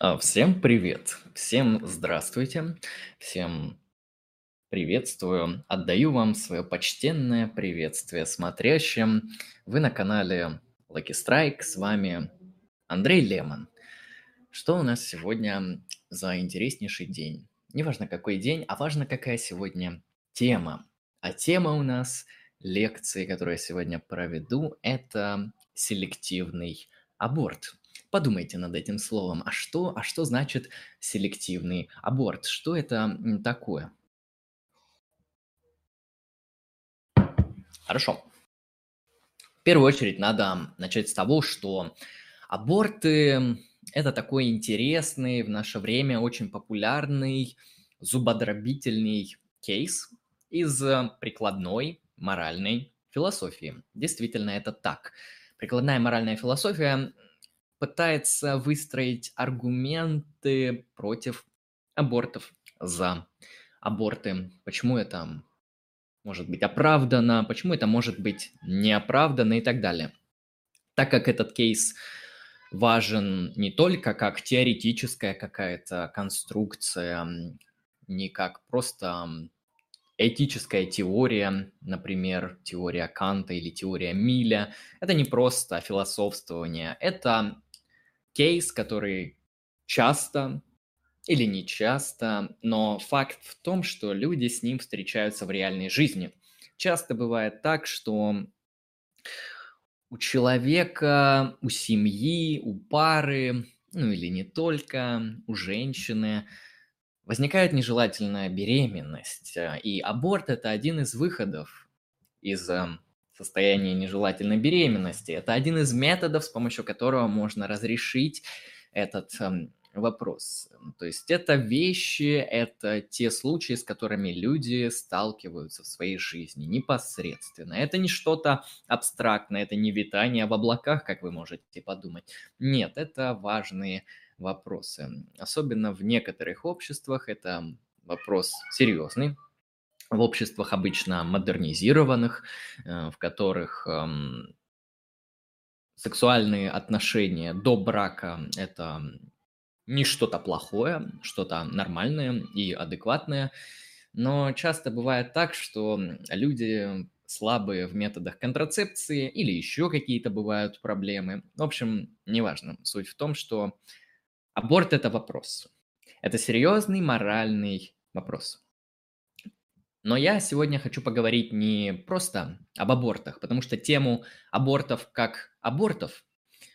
А, Всем привет, всем здравствуйте, всем приветствую, отдаю вам свое почтенное приветствие смотрящим. Вы на канале Lucky Strike, с вами Андрей Лемон. Что у нас сегодня за интереснейший день? Неважно какой день, а важно какая сегодня тема. А тема у нас лекции, которую я сегодня проведу, это селективный аборт. Подумайте над этим словом. А что, а что значит селективный аборт? Что это такое? Хорошо. В первую очередь надо начать с того, что аборты – это такой интересный, в наше время очень популярный, зубодробительный кейс из прикладной моральной философии. Действительно, это так. Прикладная моральная философия пытается выстроить аргументы против абортов, за аборты. Почему это может быть оправдано, почему это может быть неоправдано и так далее. Так как этот кейс важен не только как теоретическая какая-то конструкция, не как просто этическая теория, например, теория Канта или теория Миля. Это не просто философствование, это кейс, который часто или не часто, но факт в том, что люди с ним встречаются в реальной жизни. Часто бывает так, что у человека, у семьи, у пары, ну или не только, у женщины возникает нежелательная беременность, и аборт это один из выходов из эм, состояние нежелательной беременности. Это один из методов, с помощью которого можно разрешить этот э, вопрос. То есть это вещи, это те случаи, с которыми люди сталкиваются в своей жизни непосредственно. Это не что-то абстрактное, это не витание в облаках, как вы можете подумать. Нет, это важные вопросы. Особенно в некоторых обществах это вопрос серьезный, в обществах обычно модернизированных, э, в которых эм, сексуальные отношения до брака – это не что-то плохое, что-то нормальное и адекватное, но часто бывает так, что люди слабые в методах контрацепции или еще какие-то бывают проблемы. В общем, неважно. Суть в том, что аборт – это вопрос. Это серьезный моральный вопрос. Но я сегодня хочу поговорить не просто об абортах, потому что тему абортов как абортов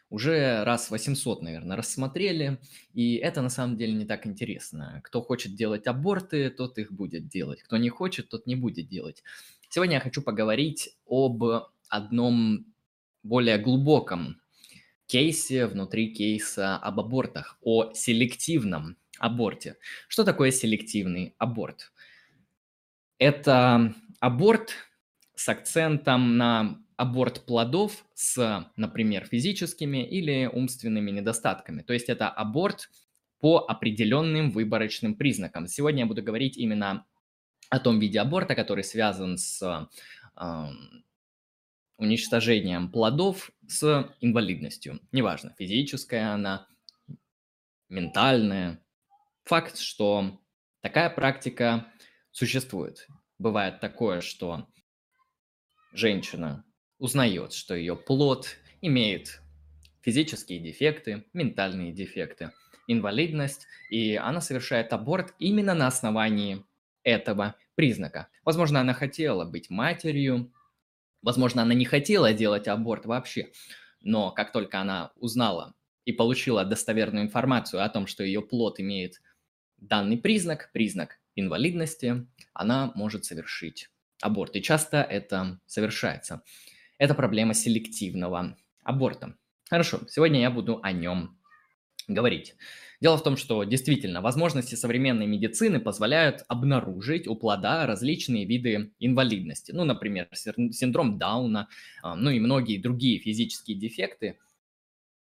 уже раз 800, наверное, рассмотрели, и это на самом деле не так интересно. Кто хочет делать аборты, тот их будет делать. Кто не хочет, тот не будет делать. Сегодня я хочу поговорить об одном более глубоком кейсе внутри кейса об абортах, о селективном аборте. Что такое селективный аборт? Это аборт с акцентом на аборт плодов с, например, физическими или умственными недостатками. То есть это аборт по определенным выборочным признакам. Сегодня я буду говорить именно о том виде аборта, который связан с э, уничтожением плодов с инвалидностью. Неважно, физическая она, ментальная. Факт, что такая практика существует. Бывает такое, что женщина узнает, что ее плод имеет физические дефекты, ментальные дефекты, инвалидность, и она совершает аборт именно на основании этого признака. Возможно, она хотела быть матерью, возможно, она не хотела делать аборт вообще, но как только она узнала и получила достоверную информацию о том, что ее плод имеет данный признак, признак инвалидности, она может совершить аборт. И часто это совершается. Это проблема селективного аборта. Хорошо, сегодня я буду о нем говорить. Дело в том, что действительно возможности современной медицины позволяют обнаружить у плода различные виды инвалидности. Ну, например, синдром Дауна, а, ну и многие другие физические дефекты.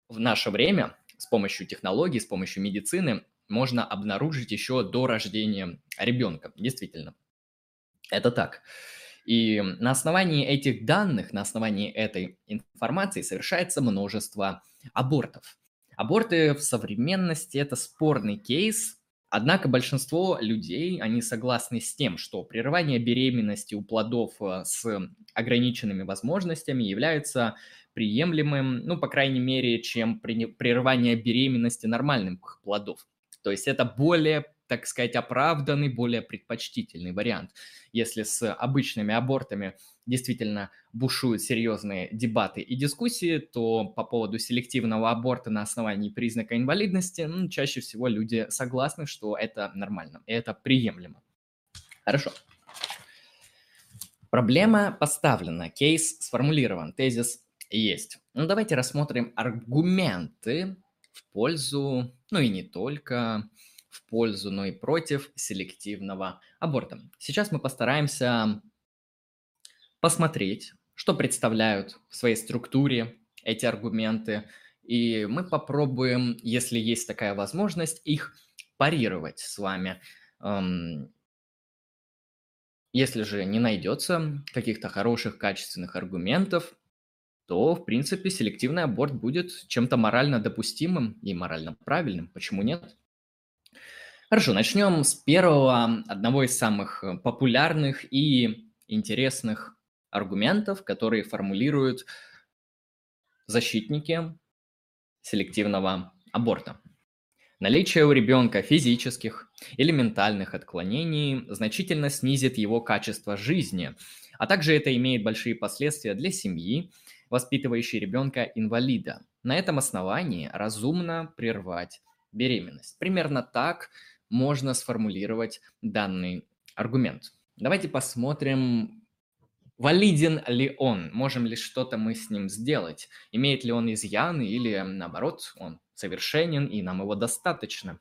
В наше время с помощью технологий, с помощью медицины можно обнаружить еще до рождения ребенка. Действительно, это так. И на основании этих данных, на основании этой информации совершается множество абортов. Аборты в современности – это спорный кейс, однако большинство людей, они согласны с тем, что прерывание беременности у плодов э, с ограниченными возможностями является приемлемым, ну, по крайней мере, чем прерывание беременности нормальных плодов. То есть это более так сказать, оправданный, более предпочтительный вариант. Если с обычными абортами действительно бушуют серьезные дебаты и дискуссии, то по поводу селективного аборта на основании признака инвалидности ну, чаще всего люди согласны, что это нормально, и это приемлемо. Хорошо. Проблема поставлена, кейс сформулирован, тезис есть. Ну, давайте рассмотрим аргументы в пользу, ну и не только, в пользу, но и против селективного аборта. Сейчас мы постараемся посмотреть, что представляют в своей структуре эти аргументы, и мы попробуем, если есть такая возможность, их парировать с вами. Если же не найдется каких-то хороших, качественных аргументов, то, в принципе, селективный аборт будет чем-то морально допустимым и морально правильным. Почему нет? Хорошо, начнем с первого, одного из самых э, популярных и интересных аргументов, которые формулируют защитники селективного аборта. Наличие у ребенка физических или ментальных отклонений значительно снизит его качество жизни, а также это имеет большие последствия для семьи, воспитывающей ребенка инвалида. На этом основании разумно прервать беременность. Примерно так можно сформулировать данный аргумент. Давайте посмотрим, валиден ли он, можем ли что-то мы с ним сделать, имеет ли он изъяны или наоборот он совершенен и нам его достаточно.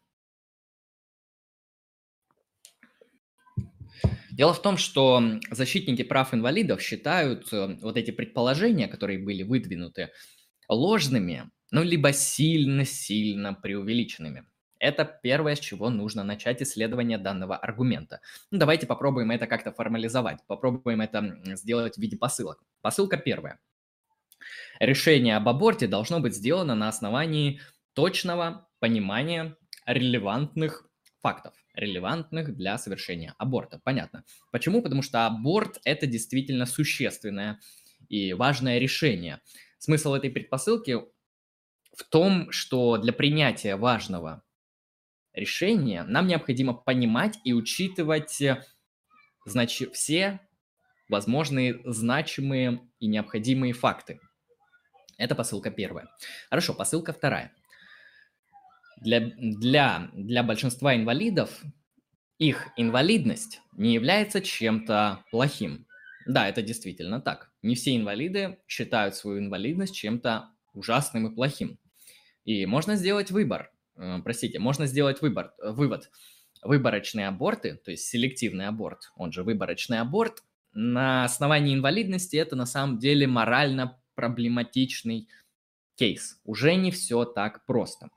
Дело в том, что защитники прав инвалидов считают э, вот эти предположения, которые были выдвинуты, ложными, ну, либо сильно-сильно преувеличенными. Это первое, с чего нужно начать исследование данного аргумента. Ну, давайте попробуем это как-то формализовать, попробуем это сделать в виде посылок. Посылка первая. Решение об аборте должно быть сделано на основании точного понимания релевантных фактов, релевантных для совершения аборта. Понятно. Почему? Потому что аборт – это действительно существенное и важное решение. Смысл этой предпосылки в том, что для принятия важного решения, нам необходимо понимать и учитывать э, значит, все возможные значимые и необходимые факты. Это посылка первая. Хорошо, посылка вторая. Для, для, для большинства инвалидов их инвалидность не является чем-то плохим. Да, это действительно так. Не все инвалиды считают свою инвалидность чем-то ужасным и плохим. И можно сделать выбор. Э, простите, можно сделать выбор, э, вывод. Выборочные аборты, то есть селективный аборт, он же выборочный аборт, на основании инвалидности это на самом деле морально проблематичный кейс. Уже не все так просто.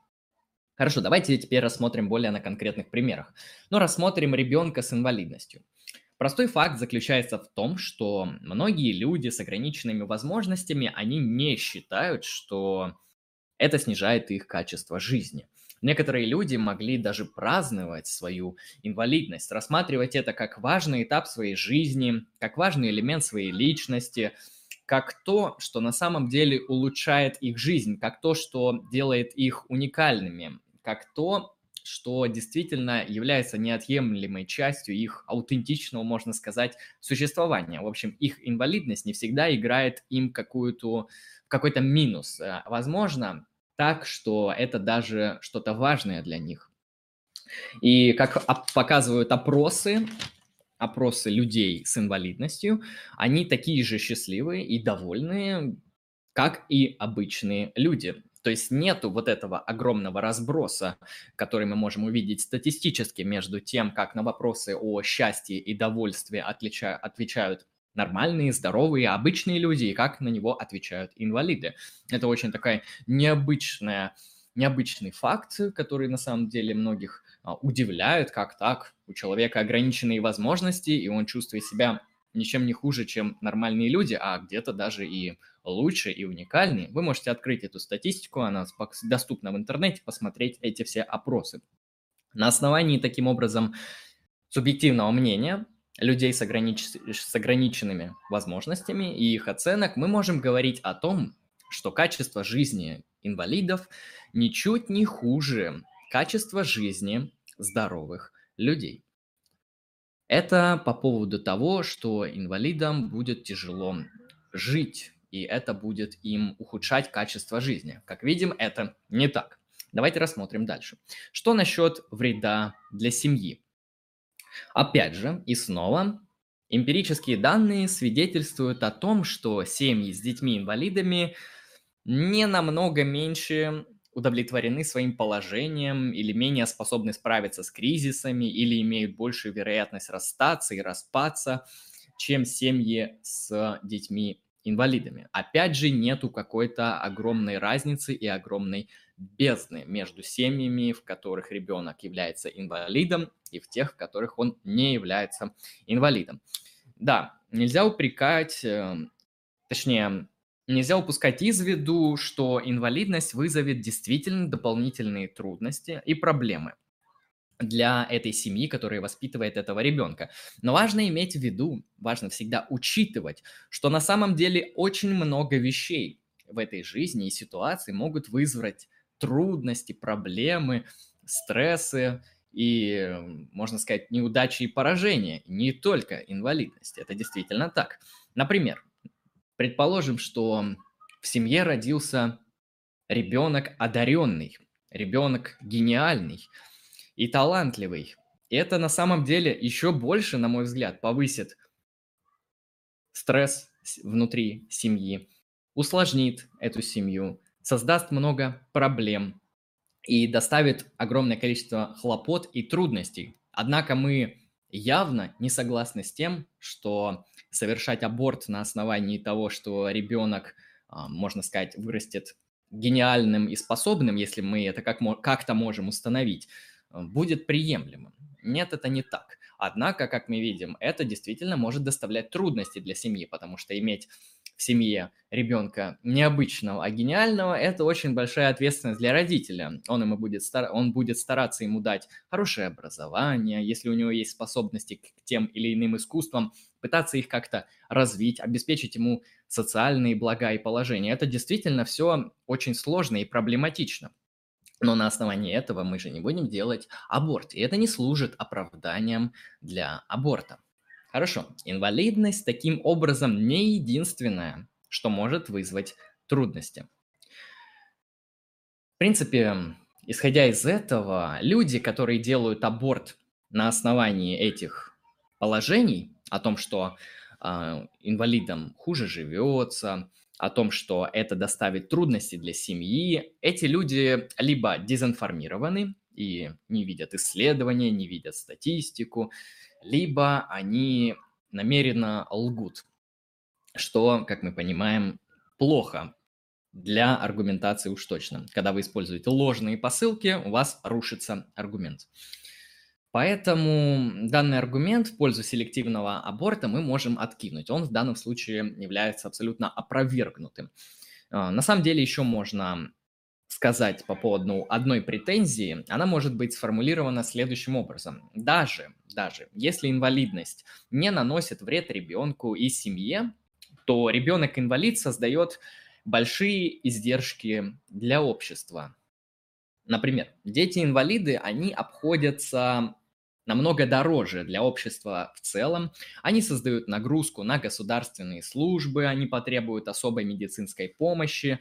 Хорошо, давайте теперь рассмотрим более на конкретных примерах. Но рассмотрим ребенка с инвалидностью. Простой факт заключается в том, что многие люди с ограниченными возможностями, они не считают, что это снижает их качество жизни. Некоторые люди могли даже праздновать свою инвалидность, рассматривать это как важный этап своей жизни, как важный элемент своей личности, как то, что на самом деле улучшает их жизнь, как то, что делает их уникальными, как то, что действительно является неотъемлемой частью их аутентичного, можно сказать, существования. В общем, их инвалидность не всегда играет им какую-то какой-то минус. Э, возможно, так, что это даже что-то важное для них. И как показывают опросы, опросы людей с инвалидностью, они такие же счастливые и довольные, как и обычные люди. То есть нету вот этого огромного разброса, который мы можем увидеть статистически между тем, как на вопросы о счастье и довольстве отвечают нормальные, здоровые, обычные люди, и как на него отвечают инвалиды. Это очень такая необычная, необычный факт, который на самом деле многих а, удивляет, как так, у человека ограниченные возможности, и он чувствует себя ничем не хуже, чем нормальные люди, а где-то даже и лучше и уникальнее. Вы можете открыть эту статистику, она доступна в интернете, посмотреть эти все опросы. На основании, таким образом, субъективного мнения людей с, огранич... с ограниченными возможностями и их оценок мы можем говорить о том, что качество жизни инвалидов ничуть не хуже качества жизни здоровых людей. Это по поводу того, что инвалидам будет тяжело жить, и это будет им ухудшать качество жизни. Как видим, это не так. Давайте рассмотрим дальше. Что насчет вреда для семьи? Опять же, и снова, эмпирические данные свидетельствуют о том, что семьи с детьми-инвалидами не намного меньше удовлетворены своим положением или менее способны справиться с кризисами или имеют большую вероятность расстаться и распаться, чем семьи с детьми-инвалидами. Опять же, нету какой-то огромной разницы и огромной бездны между семьями, в которых ребенок является инвалидом, и в тех, в которых он не является инвалидом. Да, нельзя упрекать, э, точнее, Нельзя упускать из виду, что инвалидность вызовет действительно дополнительные трудности и проблемы для этой семьи, которая воспитывает этого ребенка. Но важно иметь в виду, важно всегда учитывать, что на самом деле очень много вещей в этой жизни и ситуации могут вызвать трудности, проблемы, стрессы и, можно сказать, неудачи и поражения, не только инвалидность. Это действительно так. Например, Предположим, что в семье родился ребенок одаренный, ребенок гениальный и талантливый. И это на самом деле еще больше, на мой взгляд, повысит стресс внутри семьи, усложнит эту семью, создаст много проблем и доставит огромное количество хлопот и трудностей. Однако мы явно не согласны с тем, что совершать аборт на основании того, что ребенок, а, можно сказать, вырастет гениальным и способным, если мы это как- как-то можем установить, а, будет приемлемым. Нет, это не так. Однако, как мы видим, это действительно может доставлять трудности для семьи, потому что иметь в семье ребенка необычного, а гениального, это очень большая ответственность для родителя. Он, ему будет, стар... он будет стараться ему дать хорошее образование, если у него есть способности к тем или иным искусствам, пытаться их как-то развить, обеспечить ему социальные блага и положения. Это действительно все очень сложно и проблематично. Но на основании этого мы же не будем делать аборт. И это не служит оправданием для аборта. Хорошо, инвалидность таким образом не единственное, что может вызвать трудности. В принципе, исходя из этого, люди, которые делают аборт на основании этих положений, о том, что э, инвалидам хуже живется, о том, что это доставит трудности для семьи, эти люди либо дезинформированы и не видят исследования, не видят статистику, либо они намеренно лгут, что, как мы понимаем, плохо для аргументации уж точно. Когда вы используете ложные посылки, у вас рушится аргумент. Поэтому данный аргумент в пользу селективного аборта мы можем откинуть. Он в данном случае является абсолютно опровергнутым. А, на самом деле еще можно сказать по поводу одной претензии, она может быть сформулирована следующим образом. Даже, даже если инвалидность не наносит вред ребенку и семье, то ребенок-инвалид создает большие издержки для общества. Например, дети-инвалиды, они обходятся намного дороже для общества в целом. Они создают нагрузку на государственные службы, они потребуют особой медицинской помощи,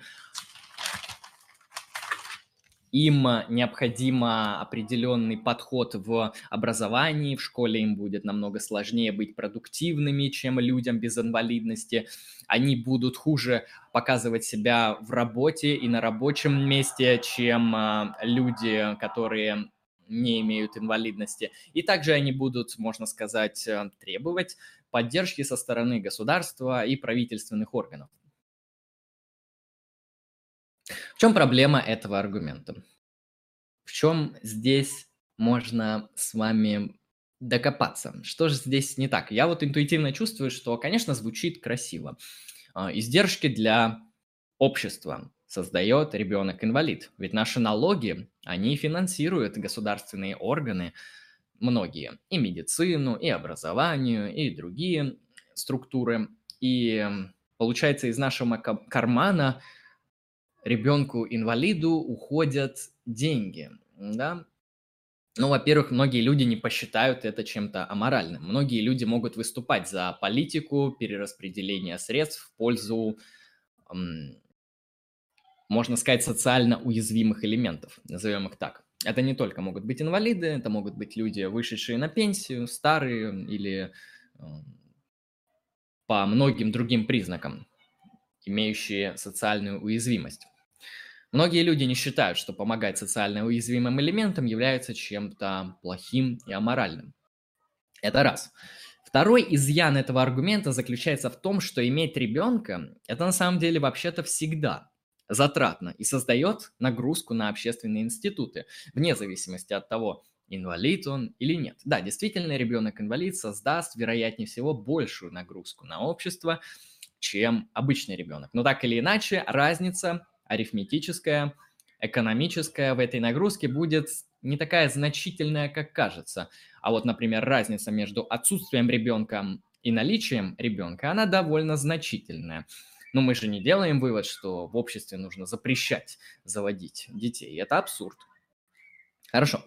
им необходимо определенный подход в образовании, в школе им будет намного сложнее быть продуктивными, чем людям без инвалидности. Они будут хуже показывать себя в работе и на рабочем месте, чем а, люди, которые не имеют инвалидности. И также они будут, можно сказать, э, требовать поддержки со стороны государства и правительственных органов. В чем проблема этого аргумента? В чем здесь можно с вами докопаться. Что же здесь не так? Я вот интуитивно чувствую, что, конечно, звучит красиво. А, издержки для общества создает ребенок-инвалид. Ведь наши налоги, они финансируют государственные органы, многие, и медицину, и образованию, и другие структуры. И получается, из нашего кармана ребенку-инвалиду уходят деньги, да, ну, во-первых, многие люди не посчитают это чем-то аморальным. Многие люди могут выступать за политику перераспределения средств в пользу, можно сказать, социально уязвимых элементов, назовем их так. Это не только могут быть инвалиды, это могут быть люди, вышедшие на пенсию, старые или по многим другим признакам, имеющие социальную уязвимость. Многие люди не считают, что помогать социально уязвимым элементам является чем-то плохим и аморальным. Это раз. Второй изъян этого аргумента заключается в том, что иметь ребенка – это на самом деле вообще-то всегда затратно и создает нагрузку на общественные институты, вне зависимости от того, инвалид он или нет. Да, действительно, ребенок-инвалид создаст, вероятнее всего, большую нагрузку на общество, чем обычный ребенок. Но так или иначе, разница арифметическая, экономическая в этой нагрузке будет не такая значительная, как кажется. А вот, например, разница между отсутствием ребенка и наличием ребенка, она довольно значительная. Но мы же не делаем вывод, что в обществе нужно запрещать заводить детей. Это абсурд. Хорошо.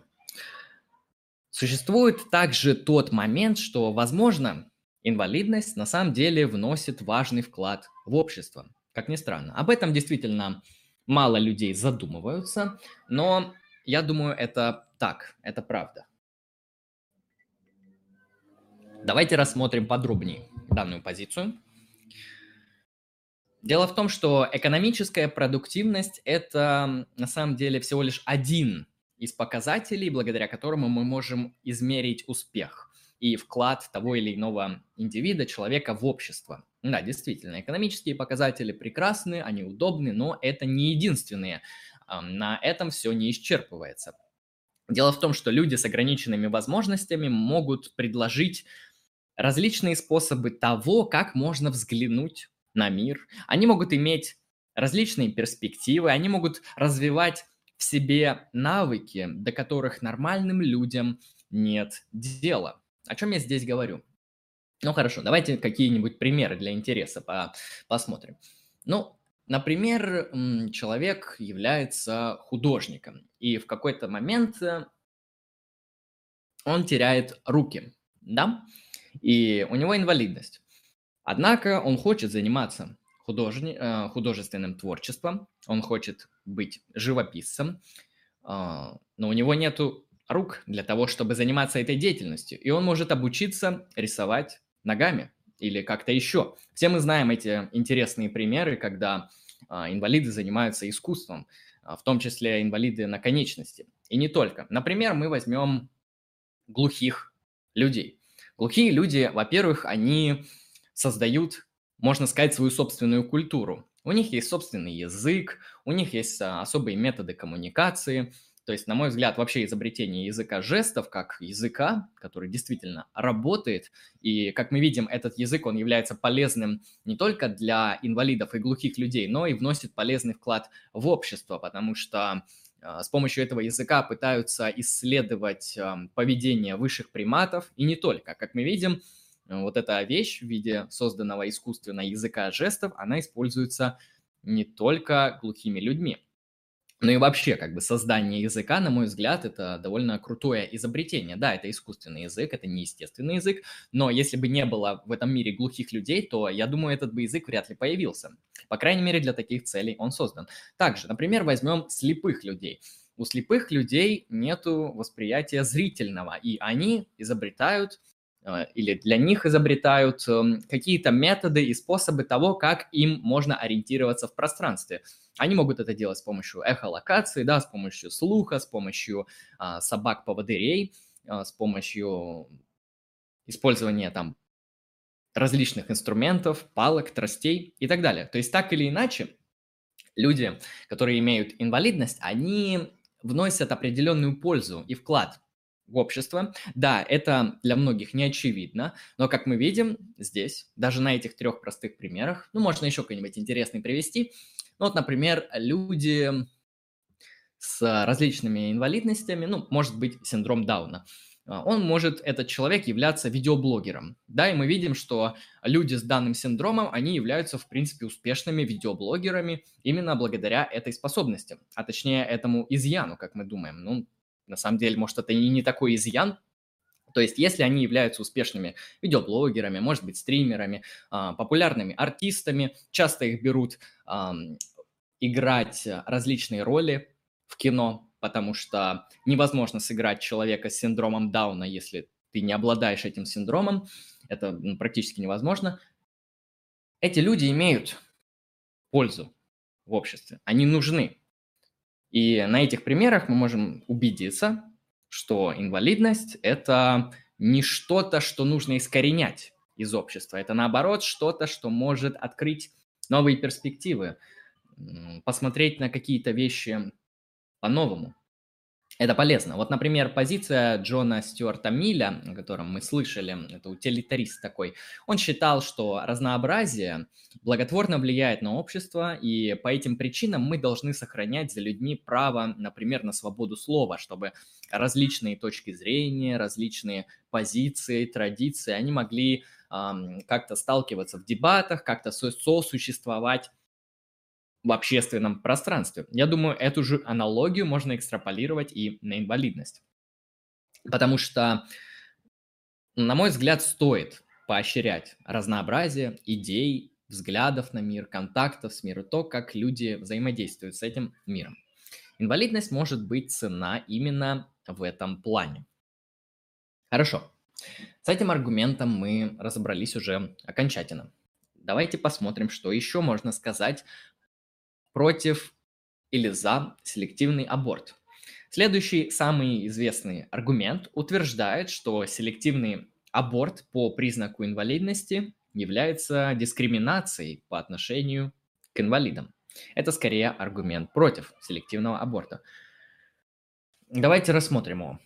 Существует также тот момент, что, возможно, инвалидность на самом деле вносит важный вклад в общество. Как ни странно. Об этом действительно мало людей задумываются, но я думаю, это так, это правда. Давайте рассмотрим подробнее данную позицию. Дело в том, что экономическая продуктивность – это на самом деле всего лишь один из показателей, благодаря которому мы можем измерить успех и вклад того или иного индивида, человека в общество. Да, действительно, экономические показатели прекрасны, они удобны, но это не единственные. На этом все не исчерпывается. Дело в том, что люди с ограниченными возможностями могут предложить различные способы того, как можно взглянуть на мир. Они могут иметь различные перспективы, они могут развивать в себе навыки, до которых нормальным людям нет дела. О чем я здесь говорю? Ну хорошо, давайте какие-нибудь примеры для интереса по посмотрим. Ну, например, человек является художником, и в какой-то момент э, он теряет руки, да, и у него инвалидность. Однако он хочет заниматься художни... Э, художественным творчеством, он хочет быть живописцем, а, но у него нету рук для того, чтобы заниматься этой деятельностью. И он может обучиться рисовать ногами или как-то еще. Все мы знаем эти интересные примеры, когда а, инвалиды занимаются искусством, в том числе инвалиды на конечности. И не только. Например, мы возьмем глухих людей. Глухие люди, во-первых, они создают, можно сказать, свою собственную культуру. У них есть собственный язык, у них есть а, особые методы коммуникации – то есть, на мой взгляд, вообще изобретение языка жестов как языка, который действительно работает, и, как мы видим, этот язык, он является полезным не только для инвалидов и глухих людей, но и вносит полезный вклад в общество, потому что а, с помощью этого языка пытаются исследовать поведение высших приматов, и не только. Как мы видим, вот эта вещь в виде созданного искусственно языка жестов, она используется не только глухими людьми. Ну и вообще, как бы создание языка, на мой взгляд, это довольно крутое изобретение. Да, это искусственный язык, это не естественный язык, но если бы не было в этом мире глухих людей, то, я думаю, этот бы язык вряд ли появился. По крайней мере, для таких целей он создан. Также, например, возьмем слепых людей. У слепых людей нет восприятия зрительного, и они изобретают э, или для них изобретают эм, какие-то методы и способы того, как им можно ориентироваться в пространстве. Они могут это делать с помощью эхолокации, да, с помощью слуха, с помощью а, собак-поводырей, а, с помощью использования там различных инструментов, палок, тростей и так далее. То есть так или иначе, люди, которые имеют инвалидность, они вносят определенную пользу и вклад в общество. Да, это для многих не очевидно, но как мы видим здесь, даже на этих трех простых примерах, ну, можно еще какой-нибудь интересный привести. Ну, вот, например, люди с различными инвалидностями, ну, может быть, синдром Дауна. А, он может, этот человек, являться видеоблогером. Да, и мы видим, что люди с данным синдромом, они являются, в принципе, успешными видеоблогерами именно благодаря этой способности, а точнее этому изъяну, как мы думаем. Ну, на самом деле, может, это и не такой изъян, то есть, если они являются успешными видеоблогерами, может быть, стримерами, а, популярными артистами, часто их берут играть различные роли в кино, потому что невозможно сыграть человека с синдромом Дауна, если ты не обладаешь этим синдромом. Это ну, практически невозможно. Эти люди имеют пользу в обществе, они нужны. И на этих примерах мы можем убедиться, что инвалидность – это не что-то, что нужно искоренять из общества. Это наоборот что-то, что может открыть новые перспективы, посмотреть на какие-то вещи по-новому. Это полезно. Вот, например, позиция Джона Стюарта Милля, о котором мы слышали, это утилитарист такой, он считал, что разнообразие благотворно влияет на общество, и по этим причинам мы должны сохранять за людьми право, например, на свободу слова, чтобы различные точки зрения, различные позиции, традиции, они могли эм, как-то сталкиваться в дебатах, как-то сосуществовать в общественном пространстве. Я думаю, эту же аналогию можно экстраполировать и на инвалидность. Потому что, на мой взгляд, стоит поощрять разнообразие идей, взглядов на мир, контактов с миром, то, как люди взаимодействуют с этим миром. Инвалидность может быть цена именно в этом плане. Хорошо. С этим аргументом мы разобрались уже окончательно. Давайте посмотрим, что еще можно сказать против или за селективный аборт. Следующий самый известный аргумент утверждает, что селективный аборт по признаку инвалидности является дискриминацией по отношению к инвалидам. Это скорее аргумент против селективного аборта. Давайте рассмотрим его.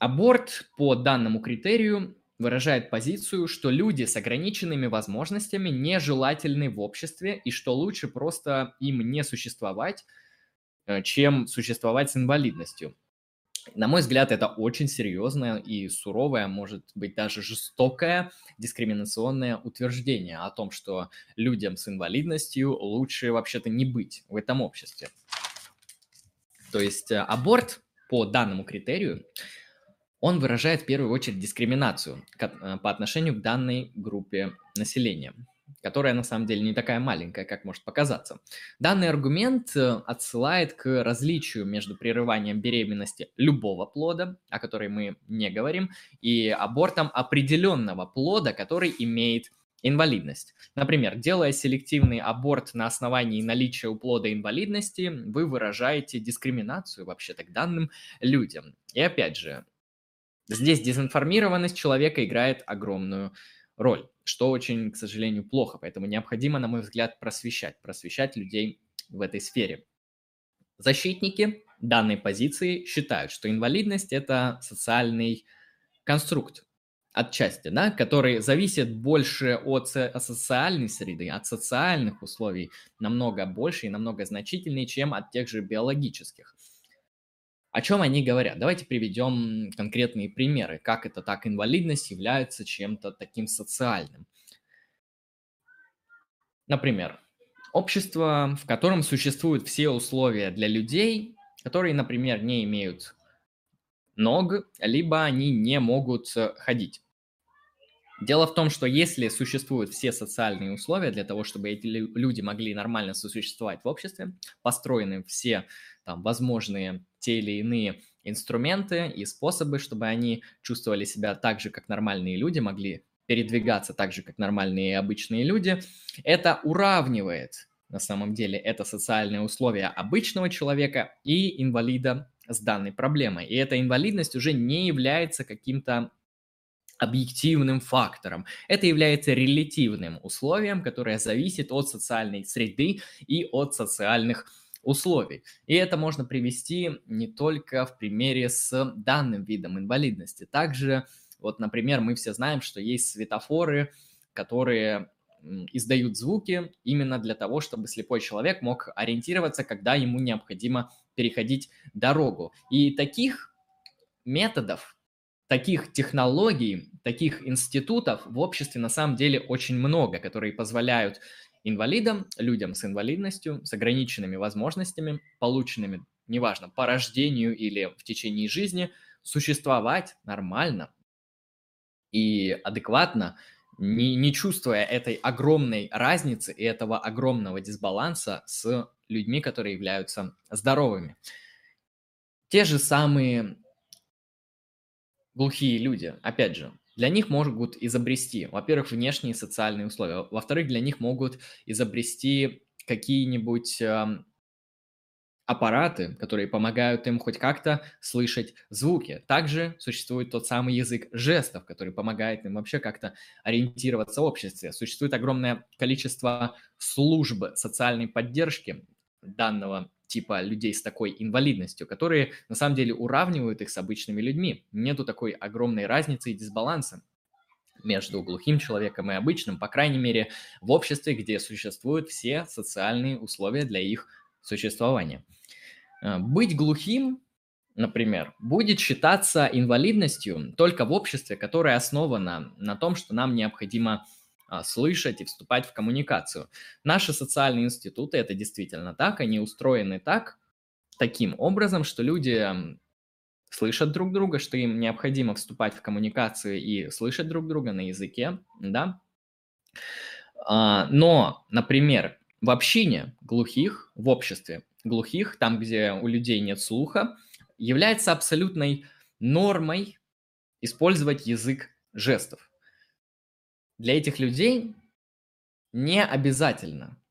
Аборт по данному критерию выражает позицию, что люди с ограниченными возможностями нежелательны в обществе и что лучше просто им не существовать, э, чем существовать с инвалидностью. На мой взгляд, это очень серьезное и суровое, может быть даже жестокое дискриминационное утверждение о том, что людям с инвалидностью лучше вообще-то не быть в этом обществе. То есть э, аборт по данному критерию он выражает в первую очередь дискриминацию э, по отношению к данной группе населения, которая на самом деле не такая маленькая, как может показаться. Данный аргумент э, отсылает к различию между прерыванием беременности любого плода, о которой мы не говорим, и абортом определенного плода, который имеет инвалидность. Например, делая селективный аборт на основании наличия у плода инвалидности, вы выражаете дискриминацию вообще-то к данным людям. И опять же, Здесь дезинформированность человека играет огромную роль, что очень, к сожалению, плохо. Поэтому необходимо, на мой взгляд, просвещать, просвещать людей в этой сфере. Защитники данной позиции считают, что инвалидность – это социальный конструкт, отчасти, да, который зависит больше от социальной среды, от социальных условий, намного больше и намного значительнее, чем от тех же биологических. О чем они говорят? Давайте приведем конкретные примеры, как это так инвалидность является чем-то таким социальным. Например, общество, в котором существуют все условия для людей, которые, например, не имеют ног, либо они не могут ходить. Дело в том, что если существуют все социальные условия для того, чтобы эти люди могли нормально сосуществовать в обществе, построены все там, возможные те или иные инструменты и способы, чтобы они чувствовали себя так же, как нормальные люди, могли передвигаться так же, как нормальные и обычные люди, это уравнивает на самом деле это социальные условия обычного человека и инвалида с данной проблемой. И эта инвалидность уже не является каким-то объективным фактором. Это является релятивным условием, которое зависит от социальной среды и от социальных условий. И это можно привести не только в примере с данным видом инвалидности. Также, вот, например, мы все знаем, что есть светофоры, которые издают звуки именно для того, чтобы слепой человек мог ориентироваться, когда ему необходимо переходить дорогу. И таких методов, таких технологий, таких институтов в обществе на самом деле очень много, которые позволяют инвалидам, людям с инвалидностью, с ограниченными возможностями, полученными, неважно, по рождению или в течение жизни, существовать нормально и адекватно, не, не чувствуя этой огромной разницы и этого огромного дисбаланса с людьми, которые являются здоровыми. Те же самые глухие люди, опять же, для них могут изобрести, во-первых, внешние социальные условия, во-вторых, для них могут изобрести какие-нибудь эм, аппараты, которые помогают им хоть как-то слышать звуки. Также существует тот самый язык жестов, который помогает им вообще как-то ориентироваться в обществе. Существует огромное количество служб социальной поддержки данного типа людей с такой инвалидностью, которые на самом деле уравнивают их с обычными людьми. Нету такой огромной разницы и дисбаланса между глухим человеком и обычным, по крайней мере, в обществе, где существуют все социальные условия для их существования. Э, быть глухим, например, будет считаться инвалидностью только в обществе, которое основано на том, что нам необходимо слышать и вступать в коммуникацию. Наши социальные институты, это действительно так, они устроены так, таким образом, что люди слышат друг друга, что им необходимо вступать в коммуникацию и слышать друг друга на языке, да. А, но, например, в общине глухих, в обществе глухих, там, где у людей нет слуха, является абсолютной нормой использовать язык жестов. Для этих людей не обязательно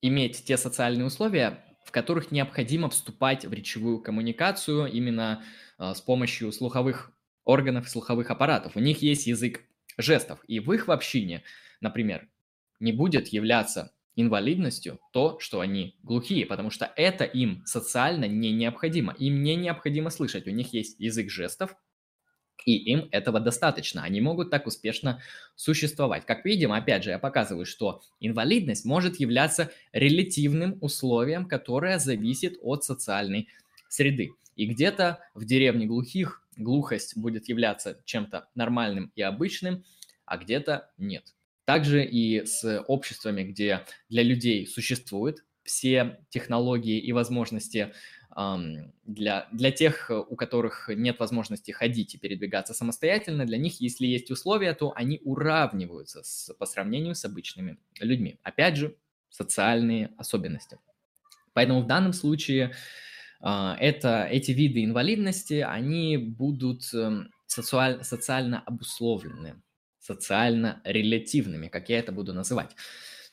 иметь те социальные условия, в которых необходимо вступать в речевую коммуникацию именно э, с помощью слуховых органов, слуховых аппаратов. У них есть язык жестов, и в их общине, например, не будет являться инвалидностью то, что они глухие, потому что это им социально не необходимо. Им не необходимо слышать. У них есть язык жестов, и им этого достаточно. Они могут так успешно существовать. Как видим, опять же, я показываю, что инвалидность может являться релятивным условием, которое зависит от социальной среды. И где-то в деревне глухих глухость будет являться чем-то нормальным и обычным, а где-то нет. Также и с обществами, где для людей существуют все технологии и возможности для, для тех, у которых нет возможности ходить и передвигаться самостоятельно, для них, если есть условия, то они уравниваются с, по сравнению с обычными людьми. Опять же, социальные особенности. Поэтому в данном случае а, это, эти виды инвалидности, они будут эм, социаль, социально обусловлены социально-релятивными, как я это буду называть.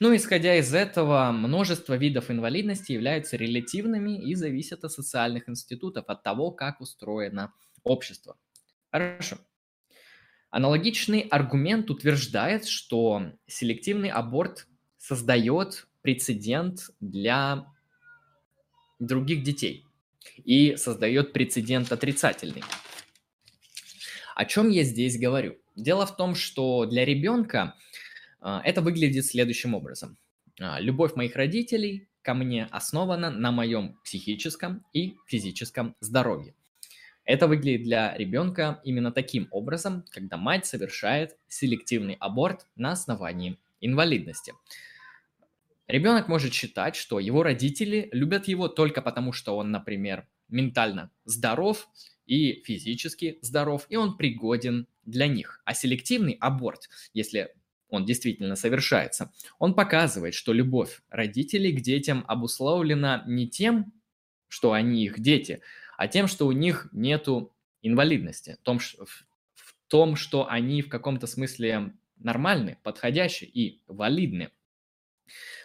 Ну, исходя из этого, множество видов инвалидности являются релятивными и зависят от социальных институтов, от того, как устроено общество. Хорошо. Аналогичный аргумент утверждает, что селективный аборт создает прецедент для других детей и создает прецедент отрицательный. О чем я здесь говорю? Дело в том, что для ребенка это выглядит следующим образом. А, любовь моих родителей ко мне основана на моем психическом и физическом здоровье. Это выглядит для ребенка именно таким образом, когда мать совершает селективный аборт на основании инвалидности. Ребенок может считать, что его родители любят его только потому, что он, например, ментально здоров и физически здоров, и он пригоден для них. А селективный аборт, если он действительно совершается, он показывает, что любовь родителей к детям обусловлена не тем, что они их дети, а тем, что у них нету инвалидности, в том, в том что они в каком-то смысле нормальны, подходящие и валидны.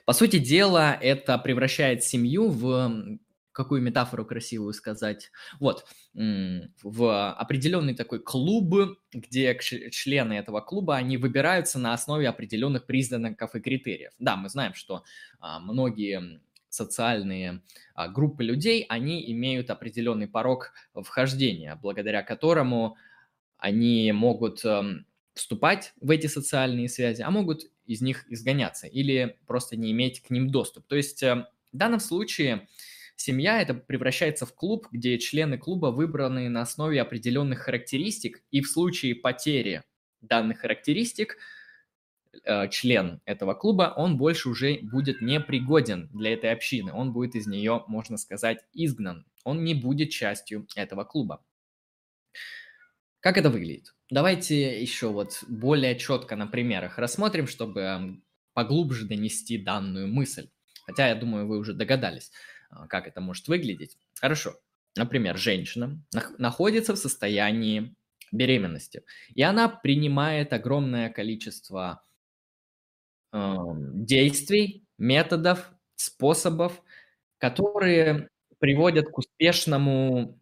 По сути дела, это превращает семью в какую метафору красивую сказать. Вот, в определенный такой клуб, где члены этого клуба, они выбираются на основе определенных признаков и критериев. Да, мы знаем, что а, многие социальные а, группы людей, они имеют определенный порог вхождения, благодаря которому они могут эм, вступать в эти социальные связи, а могут из них изгоняться или просто не иметь к ним доступ. То есть э, в данном случае семья это превращается в клуб, где члены клуба выбраны на основе определенных характеристик, и в случае потери данных характеристик э, член этого клуба, он больше уже будет не пригоден для этой общины, он будет из нее, можно сказать, изгнан, он не будет частью этого клуба. Как это выглядит? Давайте еще вот более четко на примерах рассмотрим, чтобы поглубже донести данную мысль. Хотя, я думаю, вы уже догадались, как это может выглядеть. Хорошо. Например, женщина находится в состоянии беременности, и она принимает огромное количество э, действий, методов, способов, которые приводят к успешному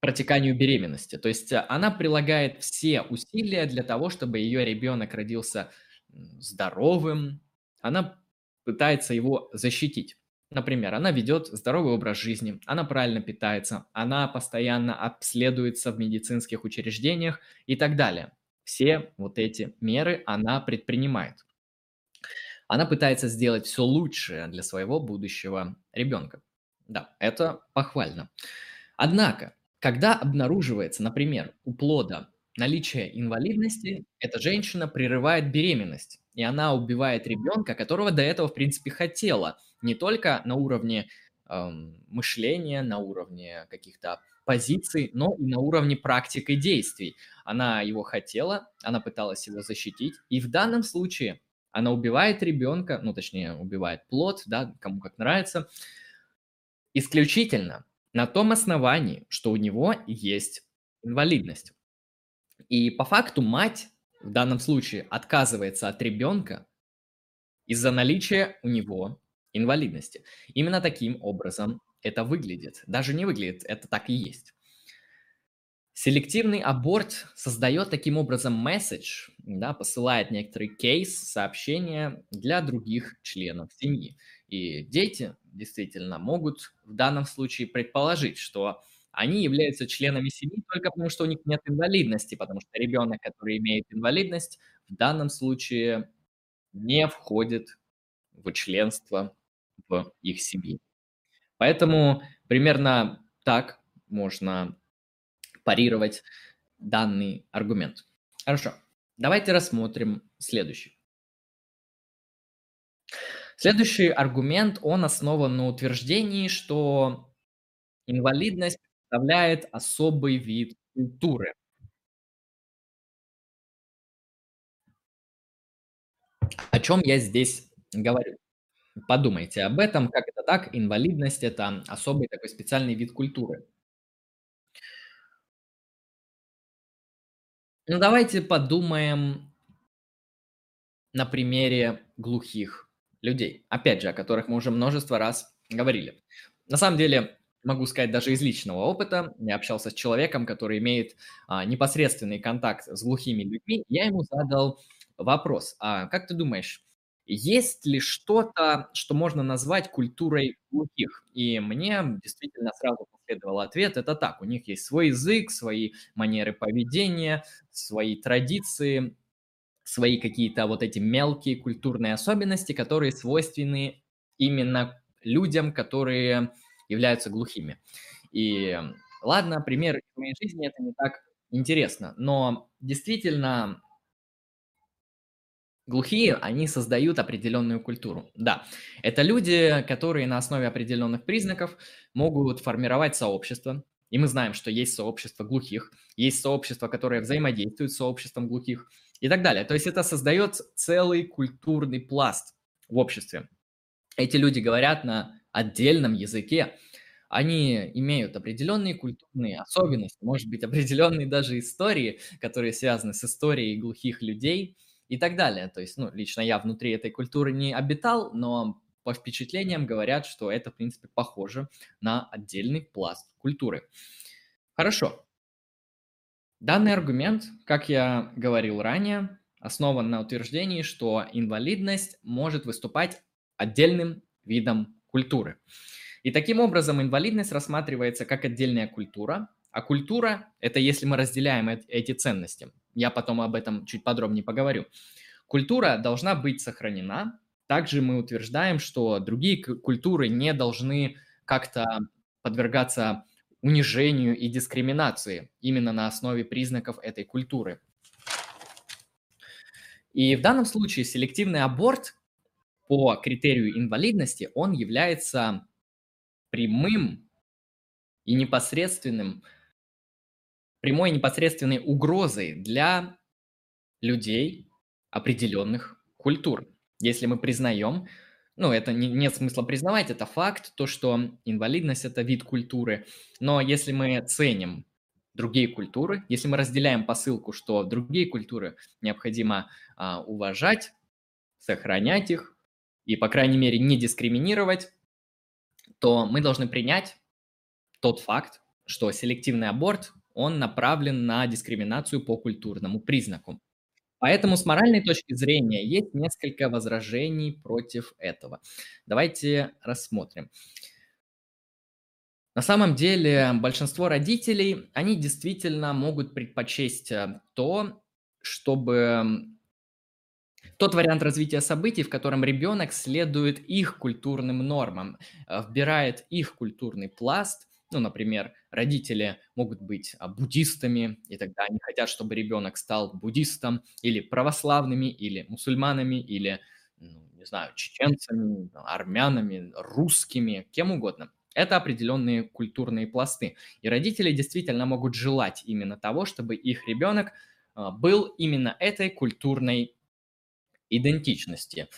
протеканию беременности. То есть э, она прилагает все усилия для того, чтобы ее ребенок родился здоровым. Она пытается его защитить. Например, она ведет здоровый образ жизни, она правильно питается, она постоянно обследуется в медицинских учреждениях и так далее. Все вот эти меры она предпринимает. Она пытается сделать все лучшее для своего будущего ребенка. Да, это похвально. Однако, когда обнаруживается, например, у плода наличие инвалидности, эта женщина прерывает беременность, и она убивает ребенка, которого до этого, в принципе, хотела, не только на уровне мышления, на уровне каких-то позиций, но и на уровне практик и действий. Она его хотела, она пыталась его защитить, и в данном случае она убивает ребенка, ну, точнее, убивает плод, да, кому как нравится, исключительно на том основании, что у него есть инвалидность. И по факту мать в данном случае отказывается от ребенка из-за наличия у него инвалидности. Именно таким образом это выглядит. Даже не выглядит, это так и есть. Селективный аборт создает таким образом месседж, да, посылает некоторый кейс, сообщение для других членов семьи. И дети действительно могут в данном случае предположить, что они являются членами семьи только потому, что у них нет инвалидности, потому что ребенок, который имеет инвалидность, в данном случае не входит в членство в их семье. Поэтому примерно так можно парировать данный аргумент. Хорошо, давайте рассмотрим следующий. Следующий аргумент, он основан на утверждении, что инвалидность представляет особый вид культуры. О чем я здесь говорю? Подумайте об этом, как это так, инвалидность– это особый такой специальный вид культуры. Ну, давайте подумаем на примере глухих людей. Опять же, о которых мы уже множество раз говорили. На самом деле, могу сказать даже из личного опыта, я общался с человеком, который имеет а, непосредственный контакт с глухими людьми, я ему задал вопрос, а как ты думаешь, есть ли что-то, что можно назвать культурой глухих? И мне действительно сразу последовал ответ, это так, у них есть свой язык, свои манеры поведения, свои традиции, свои какие-то вот эти мелкие культурные особенности, которые свойственны именно людям, которые являются глухими. И ладно, пример из моей жизни это не так интересно, но действительно глухие, они создают определенную культуру. Да, это люди, которые на основе определенных признаков могут формировать сообщество, и мы знаем, что есть сообщество глухих, есть сообщество, которое взаимодействует с сообществом глухих и так далее. То есть это создает целый культурный пласт в обществе. Эти люди говорят на отдельном языке, они имеют определенные культурные особенности, может быть, определенные даже истории, которые связаны с историей глухих людей и так далее. То есть, ну, лично я внутри этой культуры не обитал, но по впечатлениям говорят, что это, в принципе, похоже на отдельный пласт культуры. Хорошо. Данный аргумент, как я говорил ранее, основан на утверждении, что инвалидность может выступать отдельным видом культуры. И таким образом инвалидность рассматривается как отдельная культура, а культура– это если мы разделяем эти ценности. Я потом об этом чуть подробнее поговорю. Культура должна быть сохранена. Также мы утверждаем, что другие культуры не должны как-то подвергаться унижению и дискриминации именно на основе признаков этой культуры. И в данном случае селективный аборт по критерию инвалидности, он является прямым и непосредственным, прямой непосредственной угрозой для людей определенных культур. Если мы признаем, ну, это не, нет смысла признавать, это факт, то, что инвалидность – это вид культуры. Но если мы ценим другие культуры, если мы разделяем посылку, что другие культуры необходимо а, уважать, сохранять их и, по крайней мере, не дискриминировать, то мы должны принять тот факт, что селективный аборт, он направлен на дискриминацию по культурному признаку. Поэтому с моральной точки зрения есть несколько возражений против этого. Давайте рассмотрим. На самом деле большинство родителей, они действительно могут предпочесть э, то, чтобы тот вариант развития событий, в котором ребенок следует их культурным нормам, э, вбирает их культурный пласт – ну, например, родители могут быть а, буддистами, и тогда они хотят, чтобы ребенок стал буддистом, или православными, или мусульманами, или, ну, не знаю, чеченцами, армянами, русскими, кем угодно. Это определенные культурные пласты. И родители действительно могут желать именно того, чтобы их ребенок а, был именно этой культурной идентичности.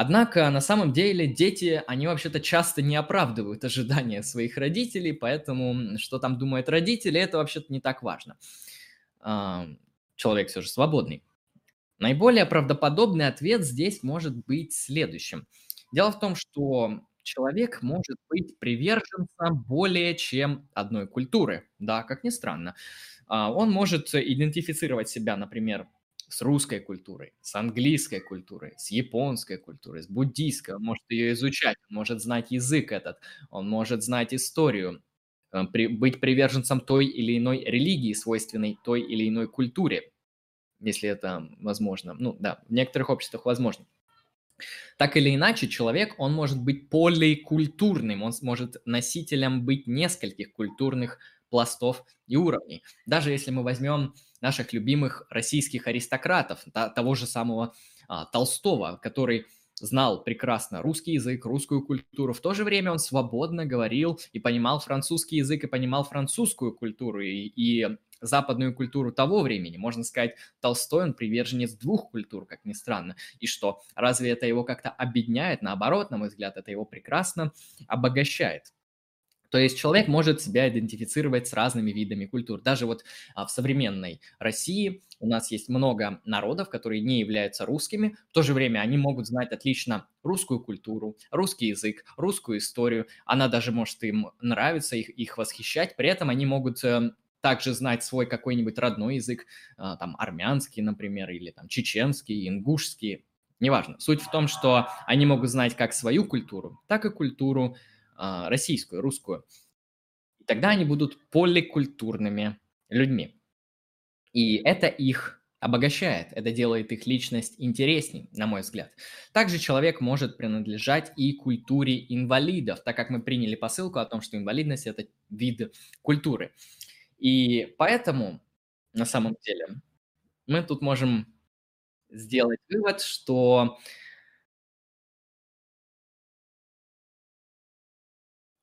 Однако на самом деле дети, они вообще-то часто не оправдывают ожидания своих родителей, поэтому что там думают родители, это вообще-то не так важно. А, человек все же свободный. Наиболее правдоподобный ответ здесь может быть следующим. Дело в том, что человек может быть приверженцем более чем одной культуры. Да, как ни странно. А, он может идентифицировать себя, например, с русской культурой, с английской культурой, с японской культурой, с буддийской. Он может ее изучать, он может знать язык этот, он может знать историю, э, быть приверженцем той или иной религии, свойственной той или иной культуре, если это возможно. Ну да, в некоторых обществах возможно. Так или иначе, человек, он может быть поликультурным, он может носителем быть нескольких культурных пластов и уровней. Даже если мы возьмем наших любимых российских аристократов, того же самого а, Толстого, который знал прекрасно русский язык, русскую культуру. В то же время он свободно говорил и понимал французский язык, и понимал французскую культуру и, и западную культуру того времени. Можно сказать, Толстой, он приверженец двух культур, как ни странно. И что, разве это его как-то объединяет? Наоборот, на мой взгляд, это его прекрасно обогащает. То есть человек может себя идентифицировать с разными видами культур. Даже вот а, в современной России у нас есть много народов, которые не являются русскими. В то же время они могут знать отлично русскую культуру, русский язык, русскую историю. Она даже может им нравиться, их, их восхищать. При этом они могут э, также знать свой какой-нибудь родной язык, э, там армянский, например, или там чеченский, ингушский. Неважно. Суть в том, что они могут знать как свою культуру, так и культуру а, российскую, русскую. И тогда они будут поликультурными людьми. И это их обогащает, это делает их личность интересней, на мой взгляд. Также человек может принадлежать и культуре инвалидов, так как мы приняли посылку о том, что инвалидность – это вид культуры. И поэтому, на самом деле, мы тут можем сделать вывод, что